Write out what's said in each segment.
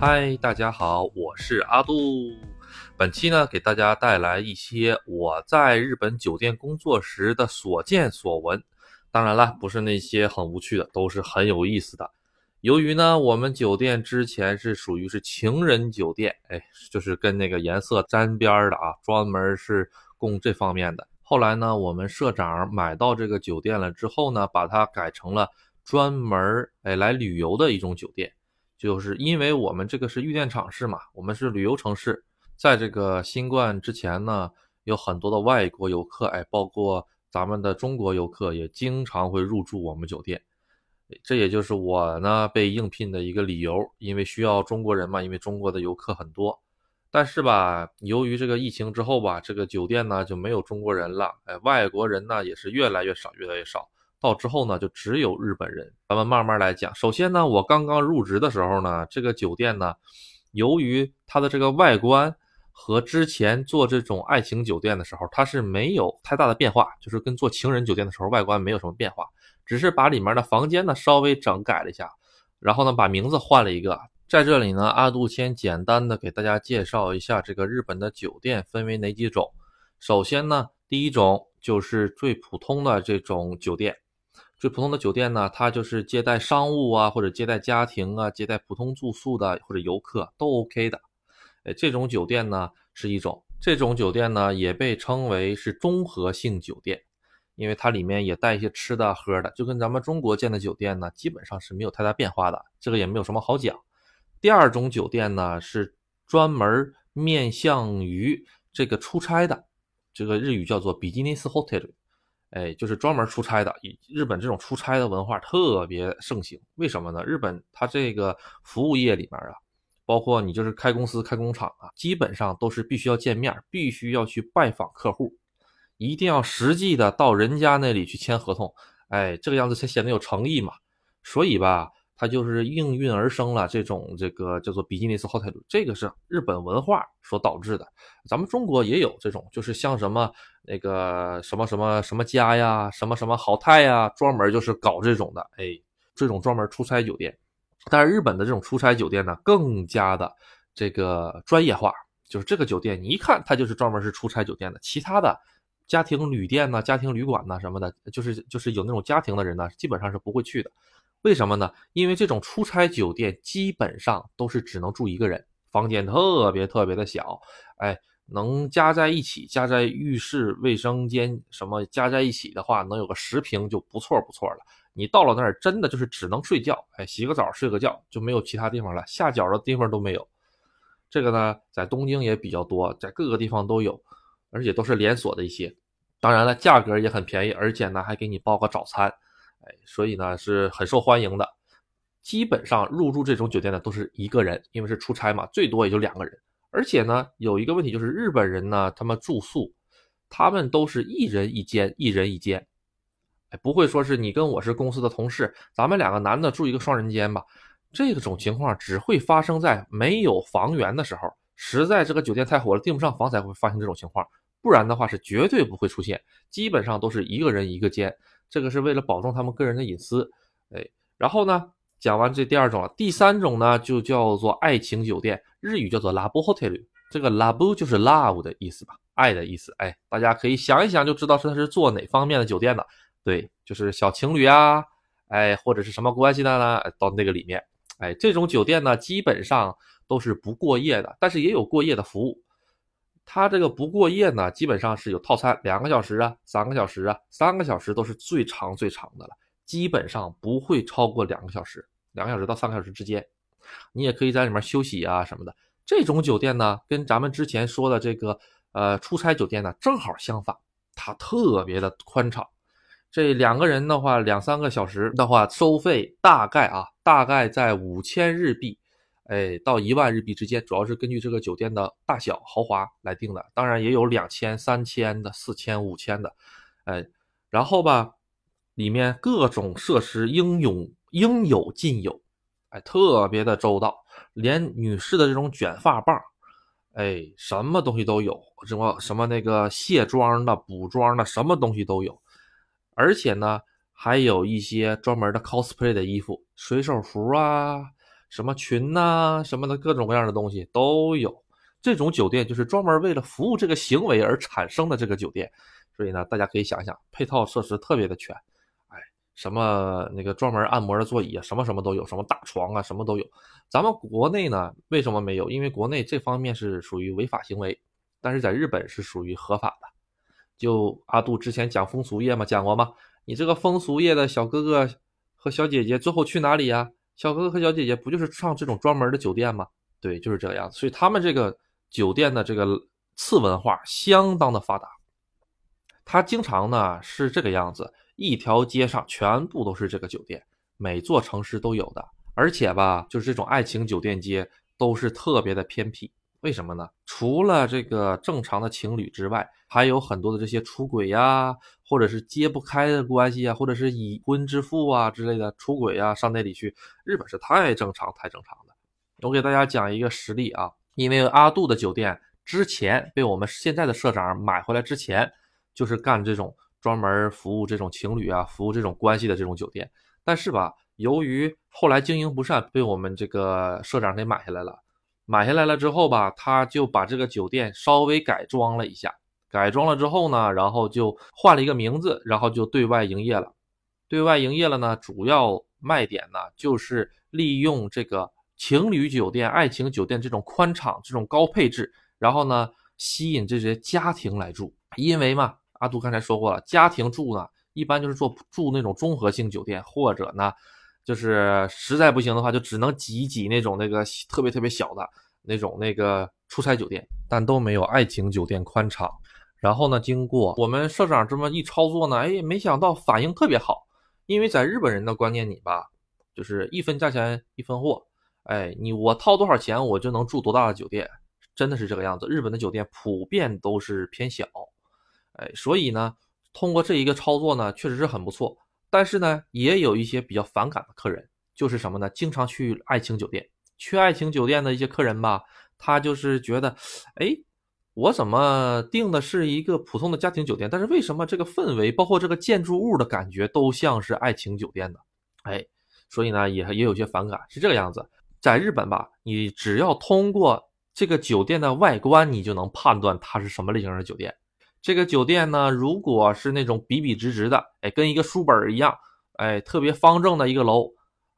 嗨，大家好，我是阿杜。本期呢，给大家带来一些我在日本酒店工作时的所见所闻。当然了，不是那些很无趣的，都是很有意思的。由于呢，我们酒店之前是属于是情人酒店，哎，就是跟那个颜色沾边的啊，专门是供这方面的。后来呢，我们社长买到这个酒店了之后呢，把它改成了专门哎来旅游的一种酒店。就是因为我们这个是预电厂市嘛，我们是旅游城市，在这个新冠之前呢，有很多的外国游客，哎，包括咱们的中国游客也经常会入住我们酒店。这也就是我呢被应聘的一个理由，因为需要中国人嘛，因为中国的游客很多。但是吧，由于这个疫情之后吧，这个酒店呢就没有中国人了，哎，外国人呢也是越来越少，越来越少。到之后呢，就只有日本人。咱们慢慢来讲。首先呢，我刚刚入职的时候呢，这个酒店呢，由于它的这个外观和之前做这种爱情酒店的时候，它是没有太大的变化，就是跟做情人酒店的时候外观没有什么变化。只是把里面的房间呢稍微整改了一下，然后呢把名字换了一个。在这里呢，阿杜先简单的给大家介绍一下这个日本的酒店分为哪几种。首先呢，第一种就是最普通的这种酒店，最普通的酒店呢，它就是接待商务啊，或者接待家庭啊，接待普通住宿的或者游客都 OK 的。哎，这种酒店呢是一种，这种酒店呢也被称为是综合性酒店。因为它里面也带一些吃的喝的，就跟咱们中国建的酒店呢，基本上是没有太大变化的。这个也没有什么好讲。第二种酒店呢，是专门面向于这个出差的，这个日语叫做 business hotel，哎，就是专门出差的。日本这种出差的文化特别盛行，为什么呢？日本它这个服务业里面啊，包括你就是开公司、开工厂啊，基本上都是必须要见面，必须要去拜访客户。一定要实际的到人家那里去签合同，哎，这个样子才显得有诚意嘛。所以吧，它就是应运而生了这种这个叫做比基尼斯 hotel，这个是日本文化所导致的。咱们中国也有这种，就是像什么那个什么什么什么家呀，什么什么豪泰呀，专门就是搞这种的，哎，这种专门出差酒店。但是日本的这种出差酒店呢，更加的这个专业化，就是这个酒店你一看它就是专门是出差酒店的，其他的。家庭旅店呢，家庭旅馆呢，什么的，就是就是有那种家庭的人呢，基本上是不会去的。为什么呢？因为这种出差酒店基本上都是只能住一个人，房间特别特别的小，哎，能加在一起，加在浴室、卫生间什么加在一起的话，能有个十平就不错不错了。你到了那儿，真的就是只能睡觉，哎，洗个澡睡个觉，就没有其他地方了，下脚的地方都没有。这个呢，在东京也比较多，在各个地方都有。而且都是连锁的一些，当然了，价格也很便宜，而且呢还给你包个早餐，所以呢是很受欢迎的。基本上入住这种酒店的都是一个人，因为是出差嘛，最多也就两个人。而且呢有一个问题就是日本人呢，他们住宿，他们都是一人一间，一人一间，哎，不会说是你跟我是公司的同事，咱们两个男的住一个双人间吧？这种情况只会发生在没有房源的时候。实在这个酒店太火了，订不上房才会发生这种情况，不然的话是绝对不会出现。基本上都是一个人一个间，这个是为了保证他们个人的隐私。哎，然后呢，讲完这第二种了，第三种呢就叫做爱情酒店，日语叫做 love hotel。这个 love 就是 love 的意思吧，爱的意思。哎，大家可以想一想就知道是它是做哪方面的酒店的。对，就是小情侣啊，哎，或者是什么关系的呢？到那个里面，哎，这种酒店呢，基本上。都是不过夜的，但是也有过夜的服务。它这个不过夜呢，基本上是有套餐，两个小时啊，三个小时啊，三个小时都是最长最长的了，基本上不会超过两个小时，两个小时到三个小时之间。你也可以在里面休息啊什么的。这种酒店呢，跟咱们之前说的这个呃出差酒店呢正好相反，它特别的宽敞。这两个人的话，两三个小时的话，收费大概啊，大概在五千日币。哎，到一万日币之间，主要是根据这个酒店的大小豪华来定的。当然也有两千、三千的、四千、五千的。哎，然后吧，里面各种设施应有应有尽有，哎，特别的周到。连女士的这种卷发棒，哎，什么东西都有。什么什么那个卸妆的、补妆的，什么东西都有。而且呢，还有一些专门的 cosplay 的衣服、水手服啊。什么群呐、什么的各种各样的东西都有。这种酒店就是专门为了服务这个行为而产生的这个酒店，所以呢，大家可以想想，配套设施特别的全。哎，什么那个专门按摩的座椅啊，什么什么都有，什么大床啊，什么都有。咱们国内呢，为什么没有？因为国内这方面是属于违法行为，但是在日本是属于合法的。就阿杜之前讲风俗业嘛，讲过吗？你这个风俗业的小哥哥和小姐姐最后去哪里呀？小哥哥和小姐姐不就是上这种专门的酒店吗？对，就是这个样子。所以他们这个。酒店的这个次文化相当的发达，它经常呢是这个样子，一条街上全部都是这个酒店，每座城市都有的，而且吧，就是这种爱情酒店街都是特别的偏僻，为什么呢？除了这个正常的情侣之外，还有很多的这些出轨呀，或者是揭不开的关系啊，或者是已婚之妇啊之类的出轨啊，上那里去，日本是太正常太正常的。我给大家讲一个实例啊。因为阿杜的酒店之前被我们现在的社长买回来之前，就是干这种专门服务这种情侣啊，服务这种关系的这种酒店。但是吧，由于后来经营不善，被我们这个社长给买下来了。买下来了之后吧，他就把这个酒店稍微改装了一下。改装了之后呢，然后就换了一个名字，然后就对外营业了。对外营业了呢，主要卖点呢就是利用这个。情侣酒店、爱情酒店这种宽敞、这种高配置，然后呢，吸引这些家庭来住。因为嘛，阿杜刚才说过了，家庭住呢，一般就是做住那种综合性酒店，或者呢，就是实在不行的话，就只能挤一挤那种那个特别特别小的那种那个出差酒店，但都没有爱情酒店宽敞。然后呢，经过我们社长这么一操作呢，哎，没想到反应特别好。因为在日本人的观念里吧，就是一分价钱一分货。哎，你我掏多少钱，我就能住多大的酒店，真的是这个样子。日本的酒店普遍都是偏小，哎，所以呢，通过这一个操作呢，确实是很不错。但是呢，也有一些比较反感的客人，就是什么呢？经常去爱情酒店，去爱情酒店的一些客人吧，他就是觉得，哎，我怎么订的是一个普通的家庭酒店，但是为什么这个氛围，包括这个建筑物的感觉，都像是爱情酒店呢？哎，所以呢，也也有些反感，是这个样子。在日本吧，你只要通过这个酒店的外观，你就能判断它是什么类型的酒店。这个酒店呢，如果是那种笔笔直直的，哎，跟一个书本一样，哎，特别方正的一个楼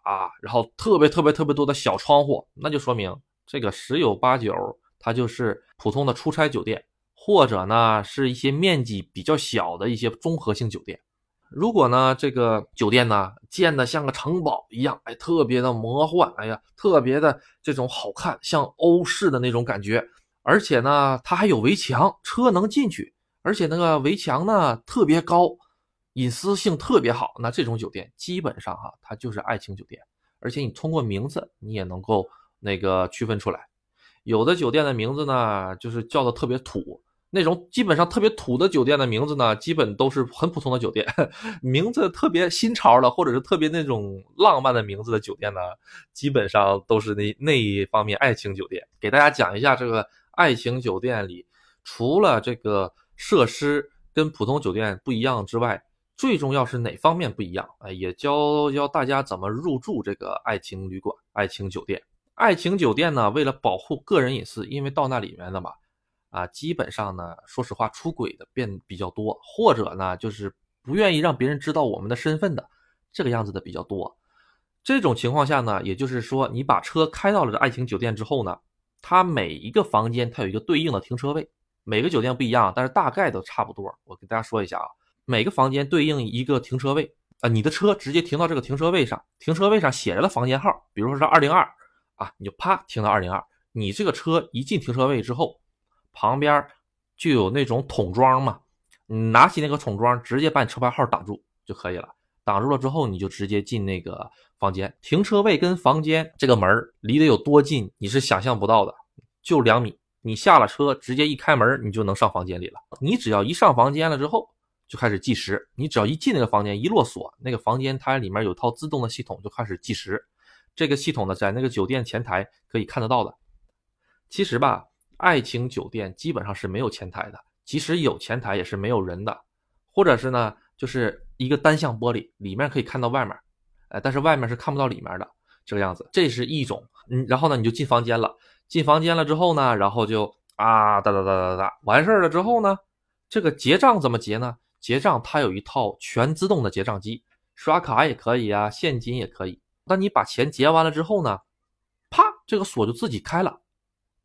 啊，然后特别特别特别多的小窗户，那就说明这个十有八九它就是普通的出差酒店，或者呢是一些面积比较小的一些综合性酒店。如果呢，这个酒店呢建的像个城堡一样，哎，特别的魔幻，哎呀，特别的这种好看，像欧式的那种感觉，而且呢，它还有围墙，车能进去，而且那个围墙呢特别高，隐私性特别好，那这种酒店基本上哈，它就是爱情酒店，而且你通过名字你也能够那个区分出来，有的酒店的名字呢就是叫的特别土。那种基本上特别土的酒店的名字呢，基本都是很普通的酒店。名字特别新潮的，或者是特别那种浪漫的名字的酒店呢，基本上都是那那一方面爱情酒店。给大家讲一下这个爱情酒店里，除了这个设施跟普通酒店不一样之外，最重要是哪方面不一样？哎，也教教大家怎么入住这个爱情旅馆、爱情酒店。爱情酒店呢，为了保护个人隐私，因为到那里面的嘛。啊，基本上呢，说实话，出轨的变比较多，或者呢，就是不愿意让别人知道我们的身份的，这个样子的比较多。这种情况下呢，也就是说，你把车开到了这爱情酒店之后呢，它每一个房间它有一个对应的停车位，每个酒店不一样，但是大概都差不多。我给大家说一下啊，每个房间对应一个停车位啊，你的车直接停到这个停车位上，停车位上写着的房间号，比如说是二零二啊，你就啪停到二零二，你这个车一进停车位之后。旁边就有那种桶装嘛，你拿起那个桶装，直接把你车牌号挡住就可以了。挡住了之后，你就直接进那个房间。停车位跟房间这个门离得有多近，你是想象不到的，就两米。你下了车，直接一开门，你就能上房间里了。你只要一上房间了之后，就开始计时。你只要一进那个房间，一落锁，那个房间它里面有套自动的系统，就开始计时。这个系统呢，在那个酒店前台可以看得到的。其实吧。爱情酒店基本上是没有前台的，即使有前台也是没有人的，或者是呢，就是一个单向玻璃，里面可以看到外面，哎，但是外面是看不到里面的。这个样子，这是一种。嗯，然后呢，你就进房间了，进房间了之后呢，然后就啊哒哒哒哒哒，完事儿了之后呢，这个结账怎么结呢？结账它有一套全自动的结账机，刷卡也可以啊，现金也可以。那你把钱结完了之后呢，啪，这个锁就自己开了。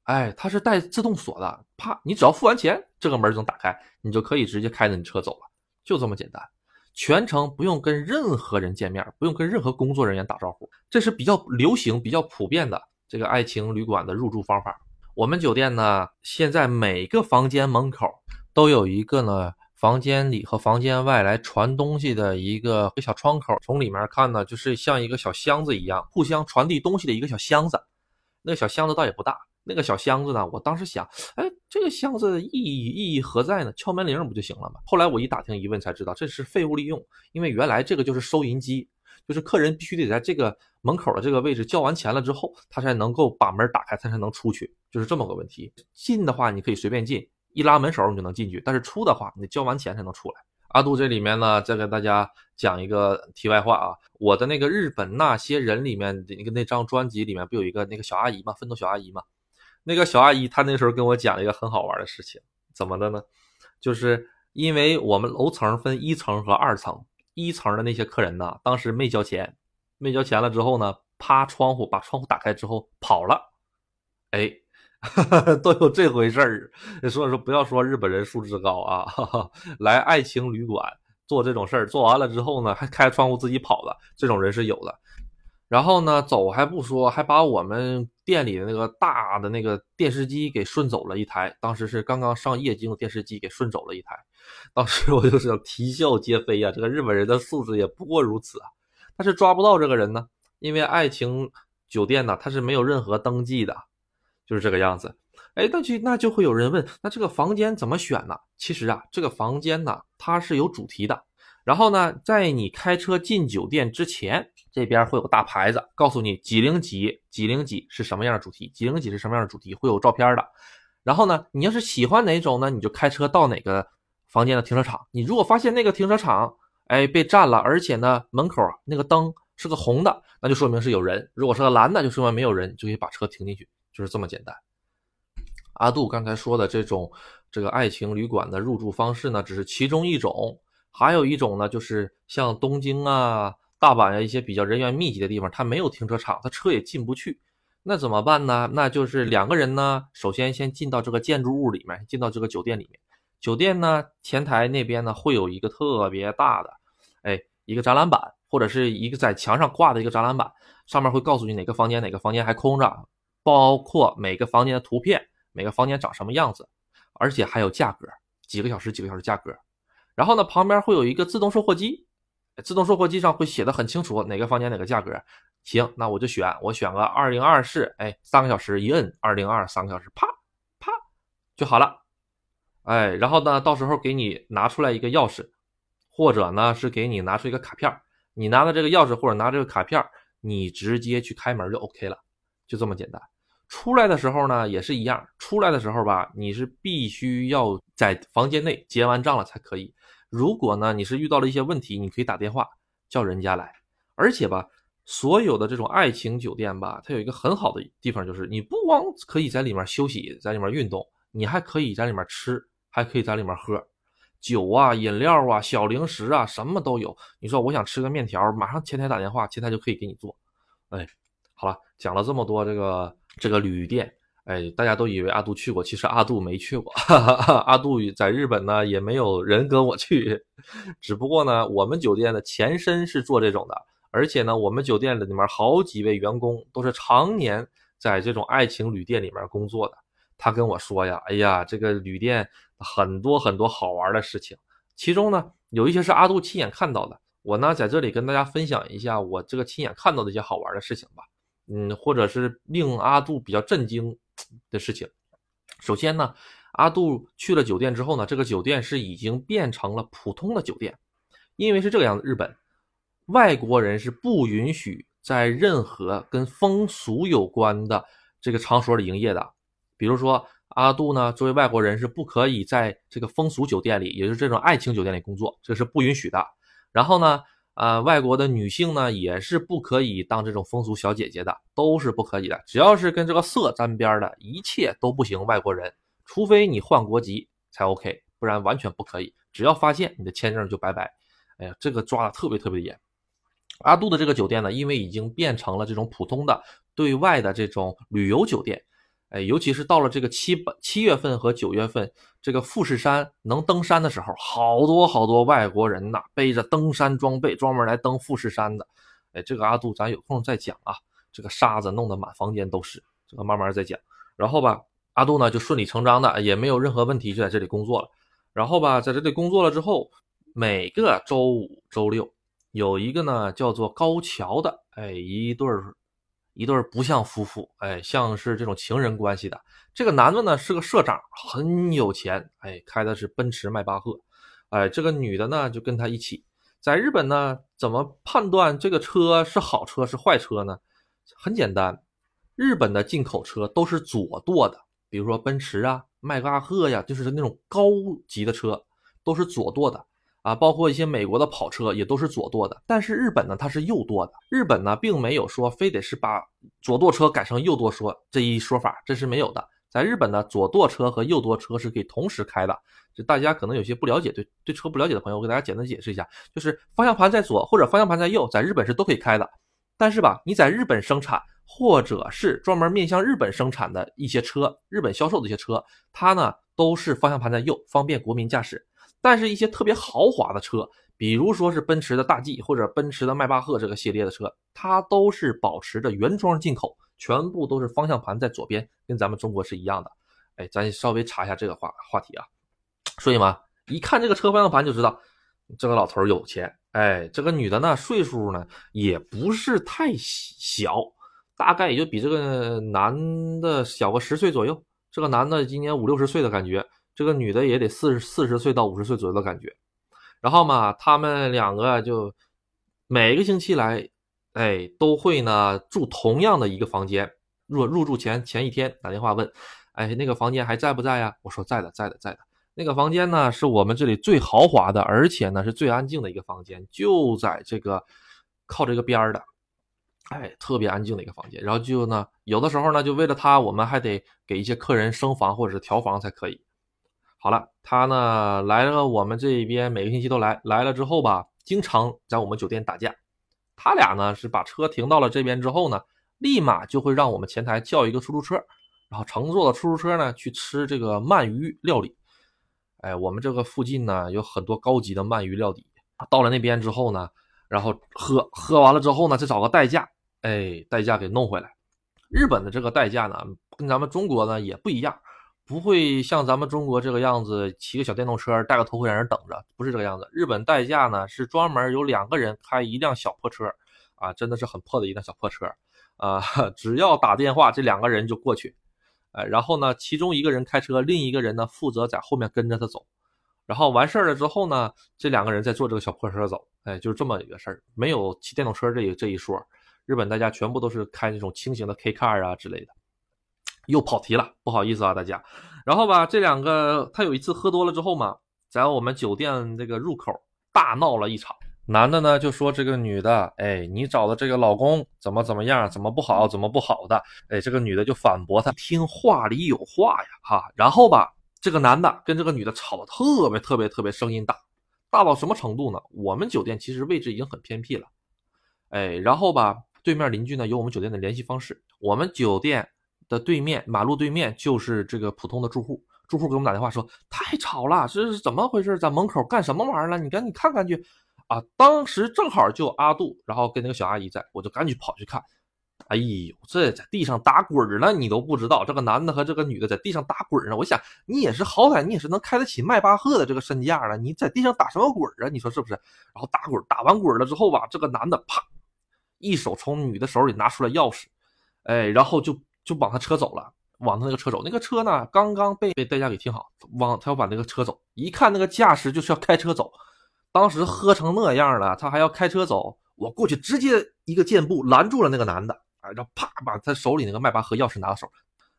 哎，它是带自动锁的，啪，你只要付完钱，这个门就能打开，你就可以直接开着你车走了，就这么简单，全程不用跟任何人见面，不用跟任何工作人员打招呼，这是比较流行、比较普遍的这个爱情旅馆的入住方法。我们酒店呢，现在每个房间门口都有一个呢，房间里和房间外来传东西的一个小窗口，从里面看呢，就是像一个小箱子一样，互相传递东西的一个小箱子，那个小箱子倒也不大。那个小箱子呢？我当时想，哎，这个箱子意义意义何在呢？敲门铃不就行了吗？后来我一打听一问才知道，这是废物利用。因为原来这个就是收银机，就是客人必须得在这个门口的这个位置交完钱了之后，他才能够把门打开，他才能出去，就是这么个问题。进的话你可以随便进，一拉门手你就能进去，但是出的话你交完钱才能出来。阿杜这里面呢，再给大家讲一个题外话啊，我的那个日本那些人里面的那个那张专辑里面不有一个那个小阿姨吗？奋斗小阿姨吗？那个小阿姨，她那时候跟我讲了一个很好玩的事情，怎么的呢？就是因为我们楼层分一层和二层，一层的那些客人呢，当时没交钱，没交钱了之后呢，趴窗户把窗户打开之后跑了，哎，都有这回事儿。所以说，不要说日本人素质高啊，来爱情旅馆做这种事儿，做完了之后呢，还开窗户自己跑了，这种人是有的。然后呢，走还不说，还把我们店里的那个大的那个电视机给顺走了一台。当时是刚刚上液晶的电视机给顺走了一台，当时我就是要啼笑皆非呀。这个日本人的素质也不过如此啊。但是抓不到这个人呢，因为爱情酒店呢，它是没有任何登记的，就是这个样子。哎，那就那就会有人问，那这个房间怎么选呢？其实啊，这个房间呢，它是有主题的。然后呢，在你开车进酒店之前，这边会有大牌子告诉你几零几几零几是什么样的主题，几零几是什么样的主题，会有照片的。然后呢，你要是喜欢哪种呢，你就开车到哪个房间的停车场。你如果发现那个停车场哎被占了，而且呢门口那个灯是个红的，那就说明是有人；如果是个蓝的，就说明没有人，就可以把车停进去，就是这么简单。阿杜刚才说的这种这个爱情旅馆的入住方式呢，只是其中一种。还有一种呢，就是像东京啊、大阪啊一些比较人员密集的地方，它没有停车场，它车也进不去，那怎么办呢？那就是两个人呢，首先先进到这个建筑物里面，进到这个酒店里面。酒店呢，前台那边呢会有一个特别大的，哎，一个展览板，或者是一个在墙上挂的一个展览板，上面会告诉你哪个房间哪个房间还空着，包括每个房间的图片，每个房间长什么样子，而且还有价格，几个小时几个小时价格。然后呢，旁边会有一个自动售货机，自动售货机上会写的很清楚，哪个房间哪个价格。行，那我就选，我选个二零二室，哎，三个小时一摁二零二，三个小时，啪啪就好了。哎，然后呢，到时候给你拿出来一个钥匙，或者呢是给你拿出一个卡片，你拿的这个钥匙或者拿这个卡片，你直接去开门就 OK 了，就这么简单。出来的时候呢也是一样，出来的时候吧，你是必须要在房间内结完账了才可以。如果呢，你是遇到了一些问题，你可以打电话叫人家来。而且吧，所有的这种爱情酒店吧，它有一个很好的地方，就是你不光可以在里面休息，在里面运动，你还可以在里面吃，还可以在里面喝酒啊、饮料啊、小零食啊，什么都有。你说我想吃个面条，马上前台打电话，前台就可以给你做。哎，好了，讲了这么多这个这个旅店。哎，大家都以为阿杜去过，其实阿杜没去过。哈哈哈阿杜在日本呢，也没有人跟我去。只不过呢，我们酒店的前身是做这种的，而且呢，我们酒店里面好几位员工都是常年在这种爱情旅店里面工作的。他跟我说呀，哎呀，这个旅店很多很多好玩的事情，其中呢，有一些是阿杜亲眼看到的。我呢，在这里跟大家分享一下我这个亲眼看到的一些好玩的事情吧。嗯，或者是令阿杜比较震惊。的事情，首先呢，阿杜去了酒店之后呢，这个酒店是已经变成了普通的酒店，因为是这个样子，日本外国人是不允许在任何跟风俗有关的这个场所里营业的，比如说阿杜呢，作为外国人是不可以在这个风俗酒店里，也就是这种爱情酒店里工作，这是不允许的。然后呢，啊，外国的女性呢也是不可以当这种风俗小姐姐的，都是不可以的。只要是跟这个色沾边的，一切都不行。外国人，除非你换国籍才 OK，不然完全不可以。只要发现，你的签证就拜拜。哎呀，这个抓的特别特别严。阿杜的这个酒店呢，因为已经变成了这种普通的对外的这种旅游酒店。哎，尤其是到了这个七八七月份和九月份，这个富士山能登山的时候，好多好多外国人呐，背着登山装备，专门来登富士山的。哎，这个阿杜咱有空再讲啊。这个沙子弄得满房间都是，这个慢慢再讲。然后吧，阿杜呢就顺理成章的，也没有任何问题，就在这里工作了。然后吧，在这里工作了之后，每个周五、周六有一个呢叫做高桥的，哎，一对儿。一对不像夫妇，哎，像是这种情人关系的。这个男的呢是个社长，很有钱，哎，开的是奔驰迈巴赫，哎，这个女的呢就跟他一起。在日本呢，怎么判断这个车是好车是坏车呢？很简单，日本的进口车都是左舵的，比如说奔驰啊、迈巴赫呀，就是那种高级的车都是左舵的。啊，包括一些美国的跑车也都是左舵的，但是日本呢，它是右舵的。日本呢，并没有说非得是把左舵车改成右舵说这一说法，这是没有的。在日本呢，左舵车和右舵车是可以同时开的。就大家可能有些不了解，对对车不了解的朋友，我给大家简单解释一下，就是方向盘在左或者方向盘在右，在日本是都可以开的。但是吧，你在日本生产或者是专门面向日本生产的一些车，日本销售的一些车，它呢都是方向盘在右，方便国民驾驶。但是，一些特别豪华的车，比如说是奔驰的大 G 或者奔驰的迈巴赫这个系列的车，它都是保持着原装进口，全部都是方向盘在左边，跟咱们中国是一样的。哎，咱稍微查一下这个话话题啊。所以嘛，一看这个车方向盘就知道这个老头有钱。哎，这个女的呢，岁数呢也不是太小，大概也就比这个男的小个十岁左右。这个男的今年五六十岁的感觉。这个女的也得四十四十岁到五十岁左右的感觉，然后嘛，他们两个就每个星期来，哎，都会呢住同样的一个房间。入入住前前一天打电话问，哎，那个房间还在不在呀？我说在的，在的，在的。那个房间呢是我们这里最豪华的，而且呢是最安静的一个房间，就在这个靠这个边儿的，哎，特别安静的一个房间。然后就呢，有的时候呢，就为了他，我们还得给一些客人升房或者是调房才可以。好了，他呢来了，我们这边每个星期都来。来了之后吧，经常在我们酒店打架。他俩呢是把车停到了这边之后呢，立马就会让我们前台叫一个出租车，然后乘坐的出租车呢去吃这个鳗鱼料理。哎，我们这个附近呢有很多高级的鳗鱼料理。到了那边之后呢，然后喝喝完了之后呢，再找个代驾，哎，代驾给弄回来。日本的这个代驾呢，跟咱们中国呢也不一样。不会像咱们中国这个样子，骑个小电动车，戴个头盔让人等着，不是这个样子。日本代驾呢是专门有两个人开一辆小破车，啊，真的是很破的一辆小破车，啊，只要打电话，这两个人就过去，哎，然后呢，其中一个人开车，另一个人呢负责在后面跟着他走，然后完事儿了之后呢，这两个人再坐这个小破车走，哎，就是这么一个事儿，没有骑电动车这一这一说。日本代驾全部都是开那种轻型的 K car 啊之类的。又跑题了，不好意思啊，大家。然后吧，这两个他有一次喝多了之后嘛，在我们酒店这个入口大闹了一场。男的呢就说这个女的，哎，你找的这个老公怎么怎么样，怎么不好，怎么不好的？哎，这个女的就反驳他，听话里有话呀，哈。然后吧，这个男的跟这个女的吵得特别特别特别声音大，大到什么程度呢？我们酒店其实位置已经很偏僻了，哎，然后吧，对面邻居呢有我们酒店的联系方式，我们酒店。的对面马路对面就是这个普通的住户，住户给我们打电话说太吵了，这是怎么回事？在门口干什么玩意儿了？你赶紧看看去啊！当时正好就阿杜，然后跟那个小阿姨在，我就赶紧跑去看。哎呦，这在地上打滚呢，你都不知道，这个男的和这个女的在地上打滚呢。我想你也是好歹你也是能开得起迈巴赫的这个身价了，你在地上打什么滚啊？你说是不是？然后打滚，打完滚了之后吧，这个男的啪，一手从女的手里拿出了钥匙，哎，然后就。就往他车走了，往他那个车走。那个车呢，刚刚被被代驾给停好，往他要把那个车走。一看那个驾驶就是要开车走，当时喝成那样了，他还要开车走。我过去直接一个箭步拦住了那个男的，啊，然后啪把他手里那个迈巴赫钥匙拿到手。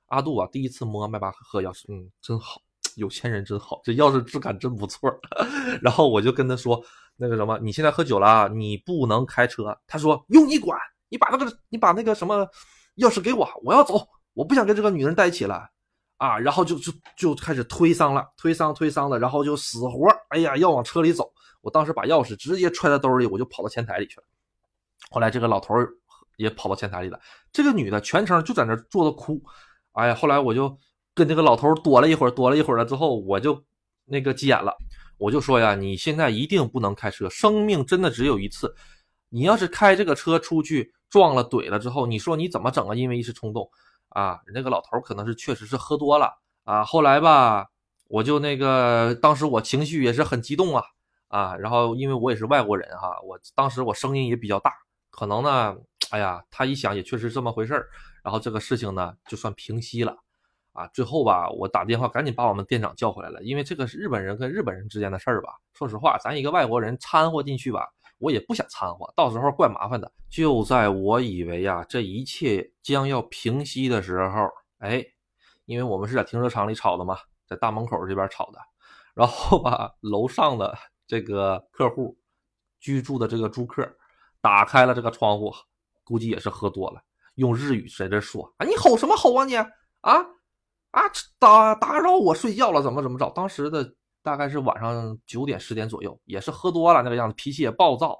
阿杜啊，第一次摸迈巴赫钥匙，嗯，真好，有钱人真好，这钥匙质感真不错。然后我就跟他说，那个什么，你现在喝酒了，你不能开车。他说用你管，你把那个你把那个什么钥匙给我，我要走，我不想跟这个女人在一起了啊。然后就就就开始推搡了，推搡推搡的，然后就死活，哎呀，要往车里走。我当时把钥匙直接揣在兜里，我就跑到前台里去了。后来这个老头也跑到前台里了，这个女的全程就在那坐着哭。哎呀，后来我就跟这个老头躲了一会儿，躲了一会儿了之后，我就那个急眼了，我就说呀，你现在一定不能开车，生命真的只有一次，你要是开这个车出去撞了怼了之后，你说你怎么整啊？因为一时冲动啊，那个老头可能是确实是喝多了啊。后来吧，我就那个当时我情绪也是很激动啊。啊，然后因为我也是外国人哈，我当时我声音也比较大，可能呢，哎呀，他一想也确实这么回事儿，然后这个事情呢就算平息了，啊，最后吧，我打电话赶紧把我们店长叫回来了，因为这个是日本人跟日本人之间的事儿吧，说实话，咱一个外国人掺和进去吧，我也不想掺和，到时候怪麻烦的。就在我以为呀，这一切将要平息的时候，哎，因为我们是在停车场里吵的嘛，在大门口这边吵的，然后吧，楼上的。这个客户居住的这个租客打开了这个窗户，估计也是喝多了，用日语在这说：“啊，你吼什么吼啊你啊啊打打扰我睡觉了，怎么怎么着？”当时的大概是晚上九点十点左右，也是喝多了那个样子，脾气也暴躁。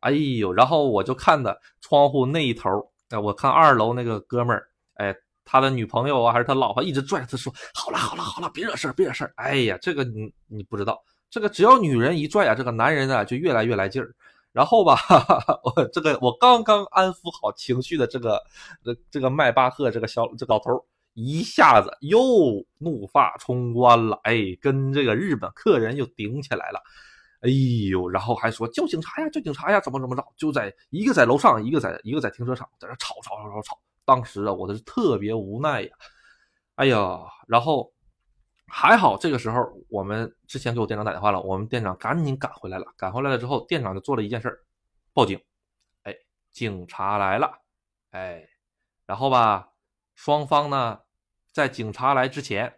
哎呦，然后我就看的窗户那一头，哎，我看二楼那个哥们儿，哎，他的女朋友啊还是他老婆一直拽他说：“好了好了好了，别惹事儿别惹事儿。”哎呀，这个你你不知道。这个只要女人一拽啊，这个男人呢就越来越来劲儿。然后吧，哈 哈我这个我刚刚安抚好情绪的这个这这个迈巴赫这个小这老头一下子又怒发冲冠了，哎，跟这个日本客人又顶起来了，哎呦，然后还说叫警察呀，叫警察呀，怎么怎么着？就在一个在楼上，一个在一个在停车场，在那吵吵吵吵吵。当时啊，我的是特别无奈呀，哎呀，然后。还好，这个时候我们之前给我店长打电话了，我们店长赶紧赶回来了。赶回来了之后，店长就做了一件事儿报警。哎，警察来了，哎，然后吧，双方呢，在警察来之前，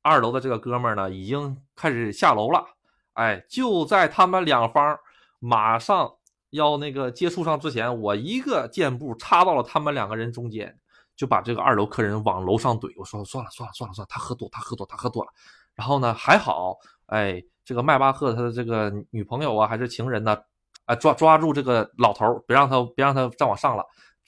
二楼的这个哥们儿呢已经开始下楼了。哎，就在他们两方马上要那个接触上之前，我一个箭步插到了他们两个人中间。就把这个二楼客人往楼上怼，我说算了算了算了算了，他喝多他喝多他喝多了。然后呢还好，哎，这个迈巴赫他的这个女朋友啊还是情人呢，啊抓抓住这个老头，别让他别让他再往上了。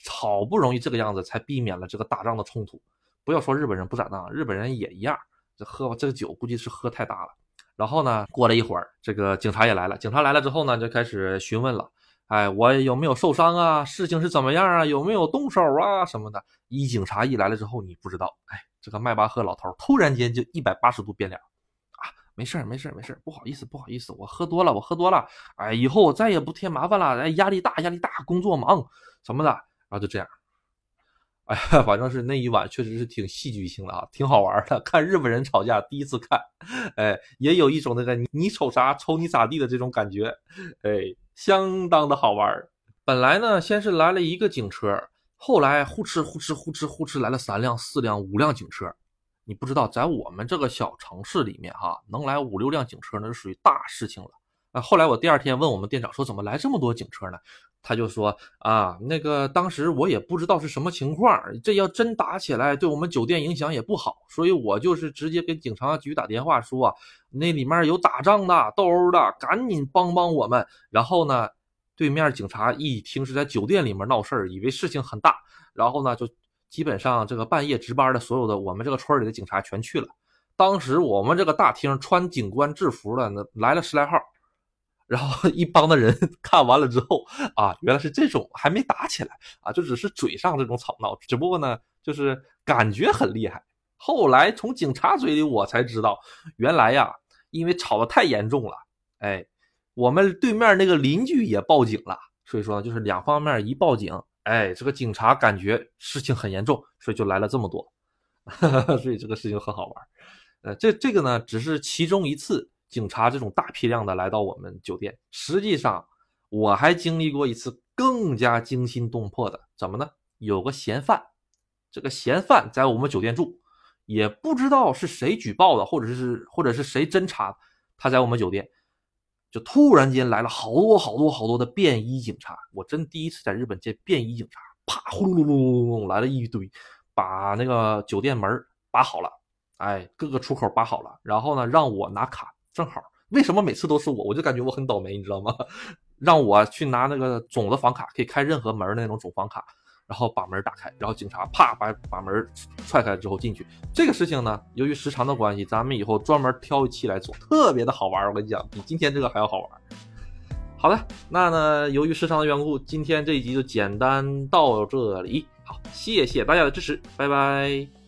好不容易这个样子才避免了这个打仗的冲突。不要说日本人不咋当，日本人也一样，这喝这个酒估计是喝太大了。然后呢过了一会儿，这个警察也来了，警察来了之后呢就开始询问了。哎，我有没有受伤啊？事情是怎么样啊？有没有动手啊？什么的？一警察一来了之后，你不知道，哎，这个迈巴赫老头突然间就一百八十度变脸，啊，没事儿，没事儿，没事儿，不好意思，不好意思，我喝多了，我喝多了，哎，以后我再也不添麻烦了，哎，压力大，压力大，工作忙什么的，然后就这样，哎，反正是那一晚确实是挺戏剧性的啊，挺好玩的，看日本人吵架第一次看，哎，也有一种那个你你瞅啥瞅你咋地的这种感觉，哎。相当的好玩本来呢，先是来了一个警车，后来呼哧呼哧呼哧呼哧来了三辆、四辆、五辆警车。你不知道，在我们这个小城市里面，哈，能来五六辆警车，那是属于大事情了。啊，后来我第二天问我们店长说，怎么来这么多警车呢？他就说啊，那个当时我也不知道是什么情况，这要真打起来，对我们酒店影响也不好，所以我就是直接给警察局打电话说，那里面有打仗的、斗殴的，赶紧帮帮我们。然后呢，对面警察一听是在酒店里面闹事儿，以为事情很大，然后呢，就基本上这个半夜值班的所有的我们这个村里的警察全去了。当时我们这个大厅穿警官制服的那来了十来号。然后 一帮的人 看完了之后啊，原来是这种，还没打起来啊，就只是嘴上这种吵闹，只不过呢，就是感觉很厉害。后来从警察嘴里我才知道，原来呀，因为吵得太严重了，哎，我们对面那个邻居也报警了，所以说呢，就是两方面一报警，哎，这个警察感觉事情很严重，所以就来了这么多，所以这个事情很好玩。呃，这这个呢，只是其中一次。警察这种大批量的来到我们酒店，实际上我还经历过一次更加惊心动魄的，怎么呢？有个嫌犯，这个嫌犯在我们酒店住，也不知道是谁举报的，或者是或者是谁侦查，他在我们酒店，就突然间来了好多好多好多的便衣警察，我真第一次在日本见便衣警察，啪轰隆隆隆隆隆来了一堆，把那个酒店门把好了，哎，各个出口把好了，然后呢让我拿卡，正好，为什么每次都是我？我就感觉我很倒霉，你知道吗？让我去拿那个总的房卡，可以开任何门的那种总房卡。然后把门打开，然后警察啪把把门踹开之后进去。这个事情呢，由于时长的关系，咱们以后专门挑一期来做，特别的好玩。我跟你讲，比今天这个还要好玩。好的，那呢，由于时长的缘故，今天这一集就简单到这里。好，谢谢大家的支持，拜拜。